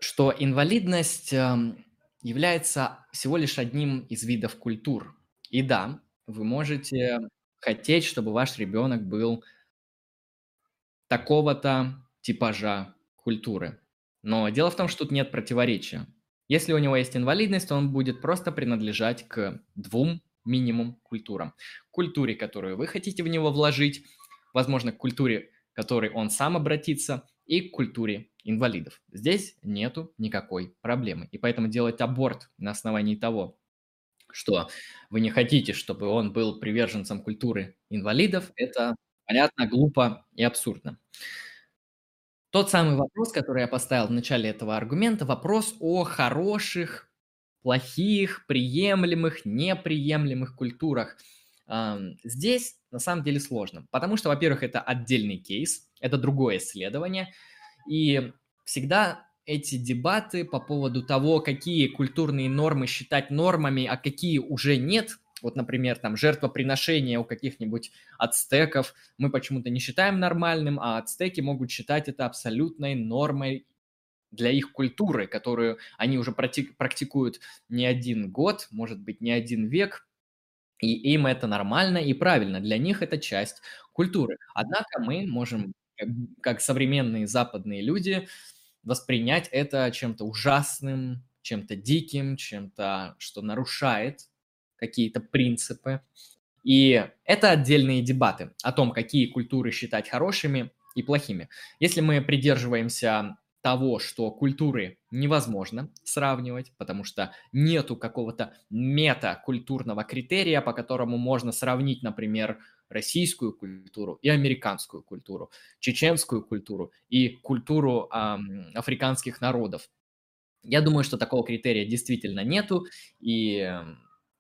что инвалидность эм, является всего лишь одним из видов культур. И да, вы можете хотеть, чтобы ваш ребенок был такого-то типажа культуры. Но дело в том, что тут нет противоречия. Если у него есть инвалидность, то он будет просто принадлежать к двум минимум культурам. Культуре, которую вы хотите в него вложить, возможно, к культуре, к которой он сам обратится, и к культуре инвалидов. Здесь нету никакой проблемы. И поэтому делать аборт на основании того, что вы не хотите, чтобы он был приверженцем культуры инвалидов, это понятно, глупо и абсурдно. Тот самый вопрос, который я поставил в начале этого аргумента, вопрос о хороших, плохих, приемлемых, неприемлемых культурах. Здесь на самом деле сложно, потому что, во-первых, это отдельный кейс, это другое исследование, и всегда эти дебаты по поводу того, какие культурные нормы считать нормами, а какие уже нет, вот, например, там жертвоприношение у каких-нибудь ацтеков мы почему-то не считаем нормальным, а ацтеки могут считать это абсолютной нормой для их культуры, которую они уже практикуют не один год, может быть, не один век, и им это нормально и правильно. Для них это часть культуры. Однако мы можем, как современные западные люди, воспринять это чем-то ужасным, чем-то диким, чем-то, что нарушает какие-то принципы. И это отдельные дебаты о том, какие культуры считать хорошими и плохими. Если мы придерживаемся того, что культуры невозможно сравнивать, потому что нету какого-то метакультурного критерия, по которому можно сравнить, например, российскую культуру и американскую культуру, чеченскую культуру и культуру эм, африканских народов. Я думаю, что такого критерия действительно нету, и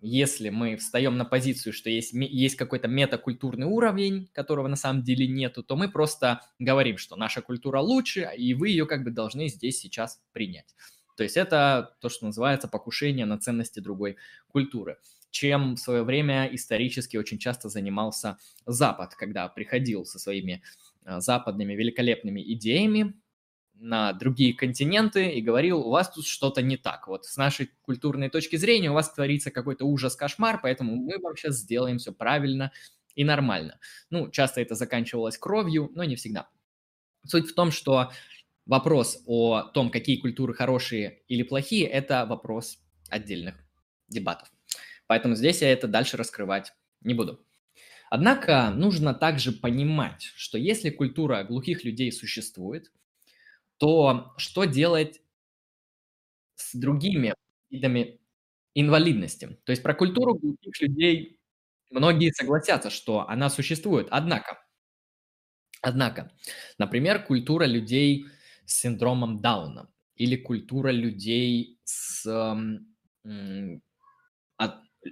если мы встаем на позицию, что есть, есть какой-то метакультурный уровень, которого на самом деле нету, то мы просто говорим, что наша культура лучше, и вы ее как бы должны здесь сейчас принять. То есть это то, что называется покушение на ценности другой культуры чем в свое время исторически очень часто занимался Запад, когда приходил со своими а, западными великолепными идеями, на другие континенты и говорил, у вас тут что-то не так. Вот с нашей культурной точки зрения у вас творится какой-то ужас-кошмар, поэтому мы вам сейчас сделаем все правильно и нормально. Ну, часто это заканчивалось кровью, но не всегда. Суть в том, что вопрос о том, какие культуры хорошие или плохие, это вопрос отдельных дебатов. Поэтому здесь я это дальше раскрывать не буду. Однако нужно также понимать, что если культура глухих людей существует, то что делать с другими видами инвалидности? То есть про культуру глухих людей многие согласятся, что она существует. Однако, однако, например, культура людей с синдромом Дауна или культура людей с,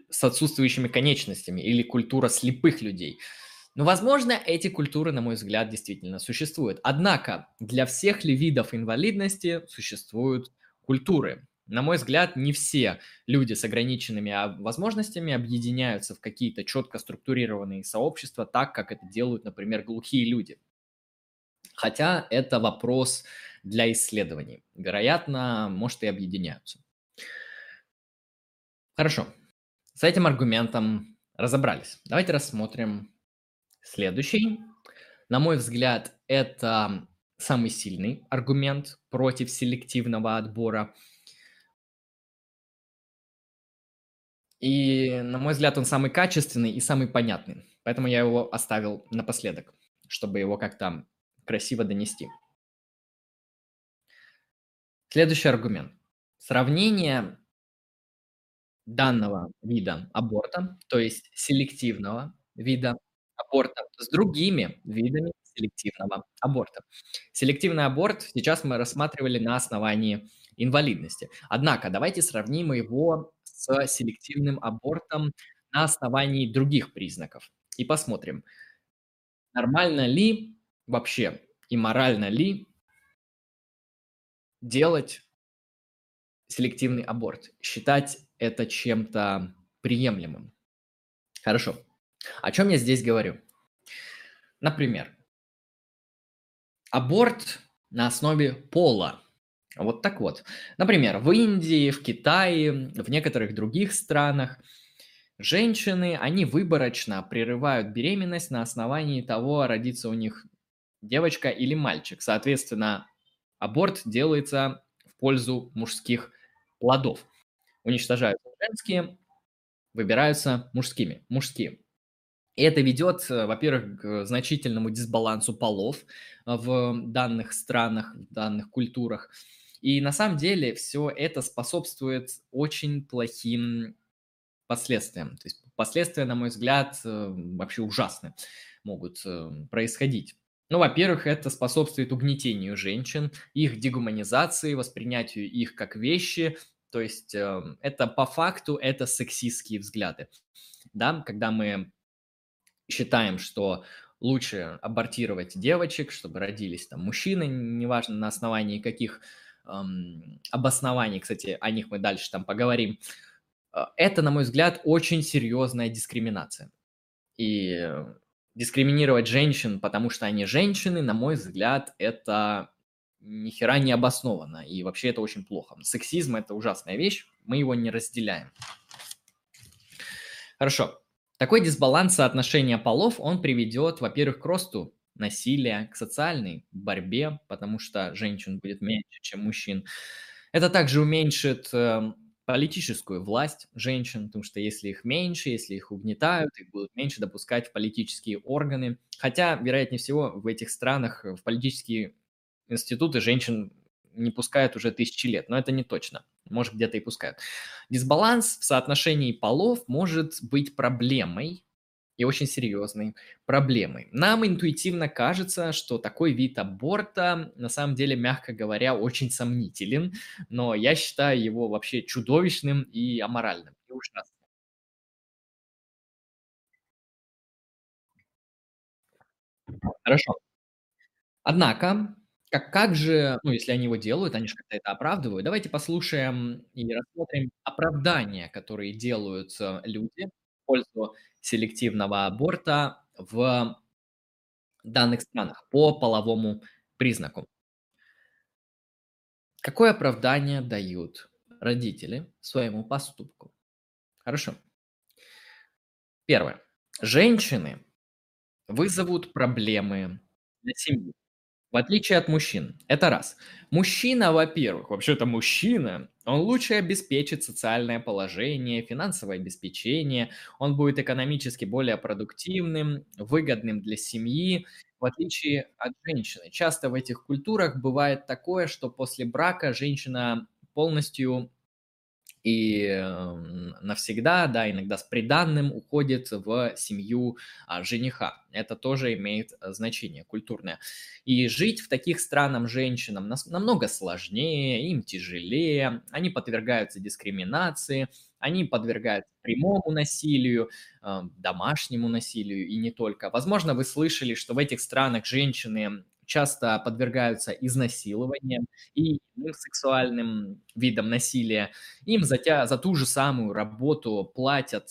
с отсутствующими конечностями или культура слепых людей – но, возможно, эти культуры, на мой взгляд, действительно существуют. Однако для всех ли видов инвалидности существуют культуры? На мой взгляд, не все люди с ограниченными а, возможностями объединяются в какие-то четко структурированные сообщества, так как это делают, например, глухие люди. Хотя это вопрос для исследований. Вероятно, может и объединяются. Хорошо. С этим аргументом разобрались. Давайте рассмотрим Следующий, на мой взгляд, это самый сильный аргумент против селективного отбора. И, на мой взгляд, он самый качественный и самый понятный. Поэтому я его оставил напоследок, чтобы его как-то красиво донести. Следующий аргумент. Сравнение данного вида аборта, то есть селективного вида аборта с другими видами селективного аборта. Селективный аборт сейчас мы рассматривали на основании инвалидности. Однако давайте сравним его с селективным абортом на основании других признаков и посмотрим, нормально ли вообще и морально ли делать селективный аборт, считать это чем-то приемлемым. Хорошо. О чем я здесь говорю? Например, аборт на основе пола. Вот так вот. Например, в Индии, в Китае, в некоторых других странах женщины, они выборочно прерывают беременность на основании того, родится у них девочка или мальчик. Соответственно, аборт делается в пользу мужских плодов. Уничтожаются женские, выбираются мужскими, мужские. Это ведет, э, во-первых, к значительному дисбалансу полов э, в данных странах, в данных культурах. И на самом деле все это способствует очень плохим последствиям. То есть последствия, на мой взгляд, э, вообще ужасны могут происходить. Ну, во-первых, это способствует угнетению женщин, их дегуманизации, воспринятию их как вещи. То есть это по факту это сексистские взгляды. Да, когда мы считаем, что лучше абортировать девочек, чтобы родились там мужчины, неважно на основании каких эм, обоснований, кстати, о них мы дальше там поговорим. Э, это, на мой взгляд, очень серьезная дискриминация. И дискриминировать женщин, потому что они женщины, на мой взгляд, это ни хера не обоснованно. И вообще это очень плохо. Сексизм – это ужасная вещь, мы его не разделяем. Хорошо. Такой дисбаланс соотношения полов, он приведет, во-первых, к росту насилия, к социальной борьбе, потому что женщин будет меньше, чем мужчин. Это также уменьшит эм, политическую власть женщин, потому что если их меньше, если их угнетают, их будут меньше допускать в политические органы. Хотя, вероятнее всего, в этих странах в политические институты женщин не пускают уже тысячи лет, но это не точно. Может, где-то и пускают. Дисбаланс в соотношении полов может быть проблемой, и очень серьезной проблемой. Нам интуитивно кажется, что такой вид аборта на самом деле, мягко говоря, очень сомнителен, но я считаю его вообще чудовищным и аморальным, и ужасным. Хорошо. Однако, как, как же, ну, если они его делают, они же как-то это оправдывают. Давайте послушаем и рассмотрим оправдания, которые делают люди в пользу селективного аборта в данных странах по половому признаку. Какое оправдание дают родители своему поступку? Хорошо. Первое. Женщины вызовут проблемы для семьи. В отличие от мужчин. Это раз. Мужчина, во-первых, вообще-то мужчина, он лучше обеспечит социальное положение, финансовое обеспечение, он будет экономически более продуктивным, выгодным для семьи, в отличие от женщины. Часто в этих культурах бывает такое, что после брака женщина полностью и эм, навсегда, да, иногда с приданным уходит в семью а, жениха. Это тоже имеет э, значение культурное. И жить в таких странах женщинам намного сложнее, им тяжелее, они подвергаются дискриминации, они подвергаются прямому насилию, э, домашнему насилию и не только. Возможно, вы слышали, что в этих странах женщины часто подвергаются изнасилованиям и иным сексуальным видам насилия. Им за, тя, за ту же самую работу платят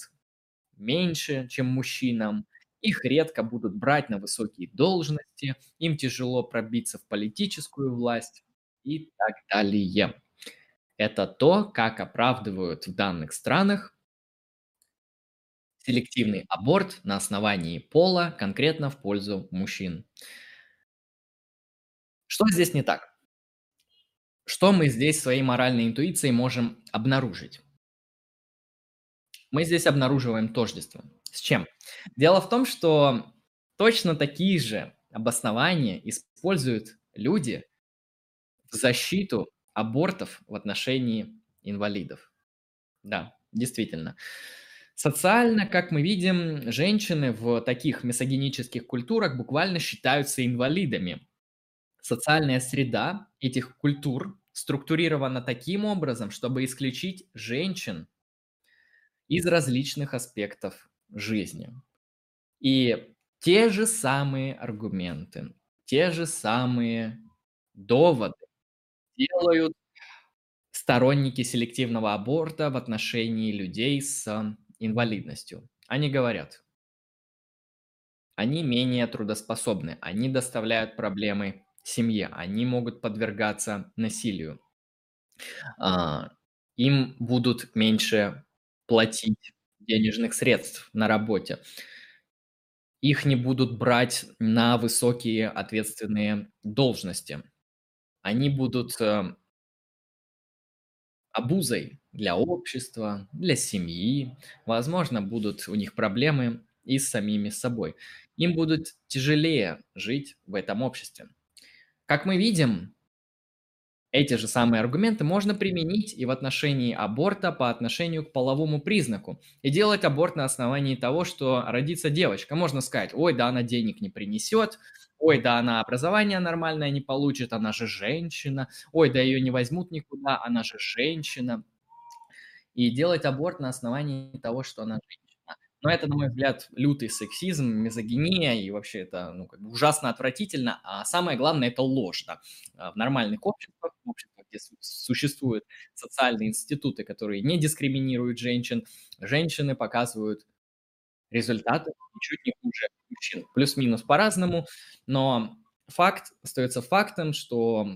меньше, чем мужчинам. Их редко будут брать на высокие должности, им тяжело пробиться в политическую власть и так далее. Это то, как оправдывают в данных странах селективный аборт на основании пола, конкретно в пользу мужчин. Что здесь не так? Что мы здесь своей моральной интуицией можем обнаружить? Мы здесь обнаруживаем тождество. С чем? Дело в том, что точно такие же обоснования используют люди в защиту абортов в отношении инвалидов. Да, действительно. Социально, как мы видим, женщины в таких мисогинических культурах буквально считаются инвалидами. Социальная среда этих культур структурирована таким образом, чтобы исключить женщин из различных аспектов жизни. И те же самые аргументы, те же самые доводы делают сторонники селективного аборта в отношении людей с инвалидностью. Они говорят, они менее трудоспособны, они доставляют проблемы семье, они могут подвергаться насилию. А, им будут меньше платить денежных средств на работе. Их не будут брать на высокие ответственные должности. Они будут э, обузой для общества, для семьи. Возможно, будут у них проблемы и с самими собой. Им будет тяжелее жить в этом обществе. Как мы видим, Эти же самые аргументы можно применить и в отношении аборта по отношению к половому признаку. И делать аборт на основании того, что родится девочка. Можно сказать, ой, да она денег не принесет, ой, да она образование нормальное не получит, она же женщина, ой, да ее не возьмут никуда, она же женщина. И делать аборт на основании того, что она женщина. Но это, на мой взгляд, лютый сексизм, мизогиния, и вообще это ну, как бы ужасно отвратительно. А самое главное, это ложь. Да. А в нормальных обществах, в обществах, где существуют социальные институты, которые не дискриминируют женщин, женщины показывают результаты ничуть не хуже мужчин. Плюс-минус по-разному, но факт остается фактом, что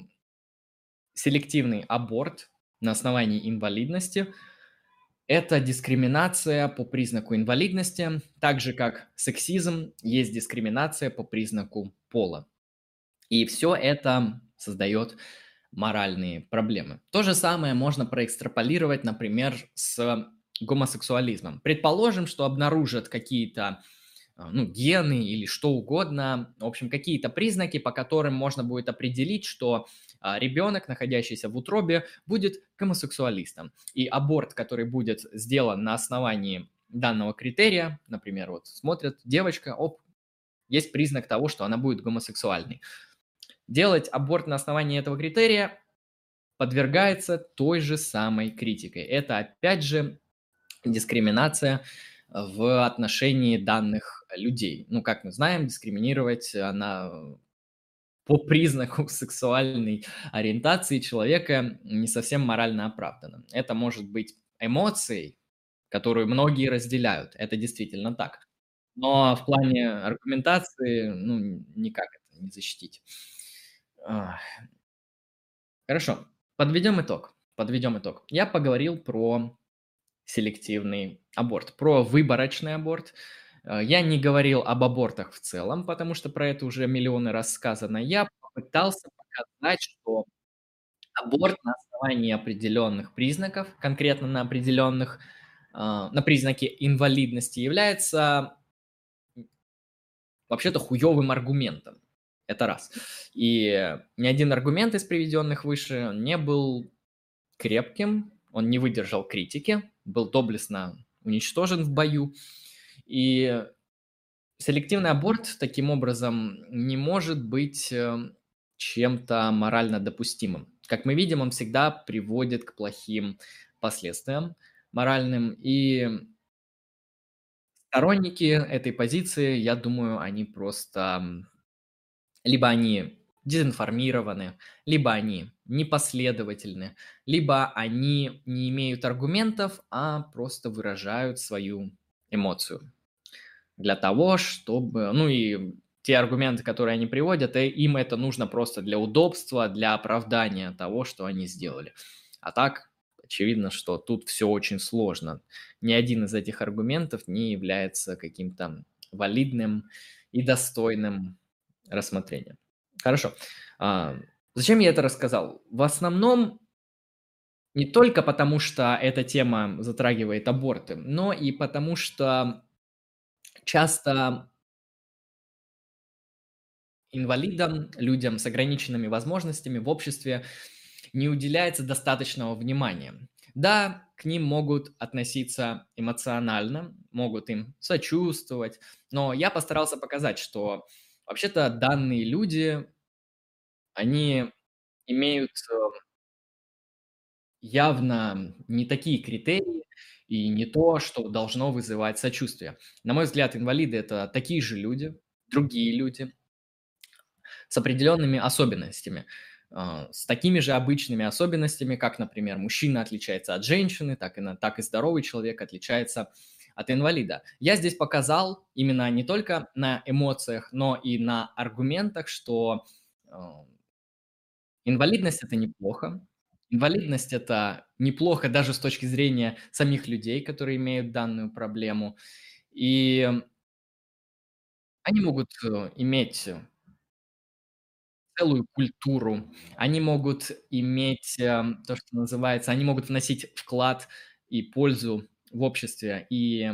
селективный аборт на основании инвалидности – это дискриминация по признаку инвалидности, так же как сексизм, есть дискриминация по признаку пола. И все это создает моральные проблемы. То же самое можно проэкстраполировать, например, с гомосексуализмом. Предположим, что обнаружат какие-то а, ну, гены или что угодно, в общем, какие-то признаки, по которым можно будет определить, что ребенок, находящийся в утробе, будет гомосексуалистом. И аборт, который будет сделан на основании данного критерия, например, вот смотрят, девочка, оп, есть признак того, что она будет гомосексуальной. Делать аборт на основании этого критерия подвергается той же самой критикой. Это опять же дискриминация в отношении данных людей. Ну, как мы знаем, дискриминировать она по признаку сексуальной ориентации человека не совсем морально оправдано. Это может быть эмоцией, которую многие разделяют. Это действительно так. Но в плане аргументации, ну, никак это не защитить. Хорошо, подведем итог. Подведем итог. Я поговорил про селективный аборт, про выборочный аборт. Э, я не говорил об абортах в целом, потому что про это уже миллионы раз сказано. Я попытался показать, что аборт на основании определенных признаков, конкретно на определенных, э, на признаке инвалидности, является вообще-то хуевым аргументом. Это раз. И ни один аргумент из приведенных выше не был крепким, он не выдержал критики, был доблестно уничтожен в бою. И селективный аборт таким образом не может быть э, чем-то морально допустимым. Как мы видим, он всегда приводит к плохим последствиям моральным. И сторонники этой позиции, я думаю, они просто либо они дезинформированы, либо они непоследовательны, либо они не имеют аргументов, а просто выражают свою эмоцию. Для того, чтобы... Ну и те аргументы, которые они приводят, э, им это нужно просто для удобства, для оправдания того, что они сделали. А так, очевидно, что тут все очень сложно. Ни один из этих аргументов не является каким-то валидным и достойным рассмотрения. Хорошо. А, зачем я это рассказал? В основном не только потому, что эта тема затрагивает аборты, но и потому, что часто инвалидам, людям с ограниченными возможностями в обществе не уделяется достаточного внимания. Да, к ним могут относиться эмоционально, могут им сочувствовать, но я постарался показать, что Вообще-то данные люди, они имеют э, явно не такие критерии и не то, что должно вызывать сочувствие. На мой взгляд, инвалиды– это такие же люди, другие люди с определенными особенностями, а, с такими же обычными особенностями, как, например, мужчина отличается от женщины, так и, так и здоровый человек отличается от инвалида. Я здесь показал именно не только на эмоциях, но и на аргументах, что э, инвалидность это неплохо. Инвалидность это неплохо даже с точки зрения самих людей, которые имеют данную проблему. И они могут э, иметь целую культуру, они могут иметь э, то, что называется, они могут вносить вклад и пользу в обществе. И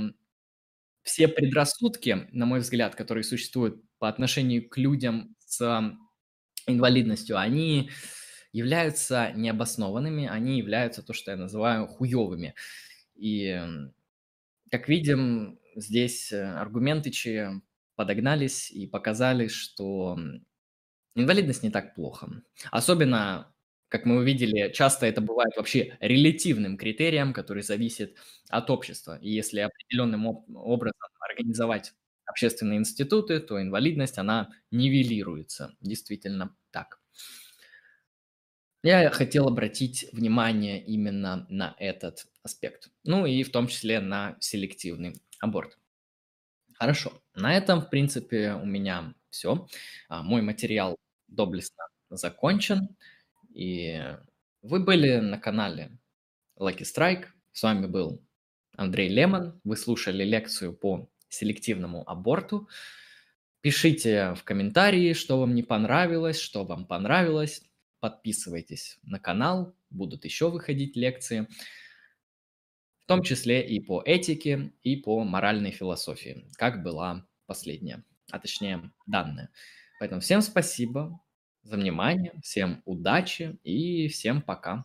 все предрассудки, на мой взгляд, которые существуют по отношению к людям с инвалидностью, они являются необоснованными, они являются то, что я называю хуёвыми. И, как видим, здесь э, аргументычи подогнались и показали, что инвалидность не так плохо. Особенно, как мы увидели, часто это бывает вообще релятивным критерием, который зависит от общества. И если определенным об- образом организовать общественные институты, то инвалидность, она нивелируется. Действительно так. Я хотел обратить внимание именно на этот аспект. Ну и в том числе на селективный аборт. Хорошо. На этом, в принципе, у меня все. Мой материал доблестно закончен. И вы были на канале Lucky Strike. С вами был Андрей Лемон. Вы слушали лекцию по селективному аборту. Пишите в комментарии, что вам не понравилось, что вам понравилось. Подписывайтесь на канал, будут еще выходить лекции, в том числе и по этике, и по моральной философии, как была последняя, а точнее данная. Поэтому всем спасибо за внимание, всем удачи и всем пока.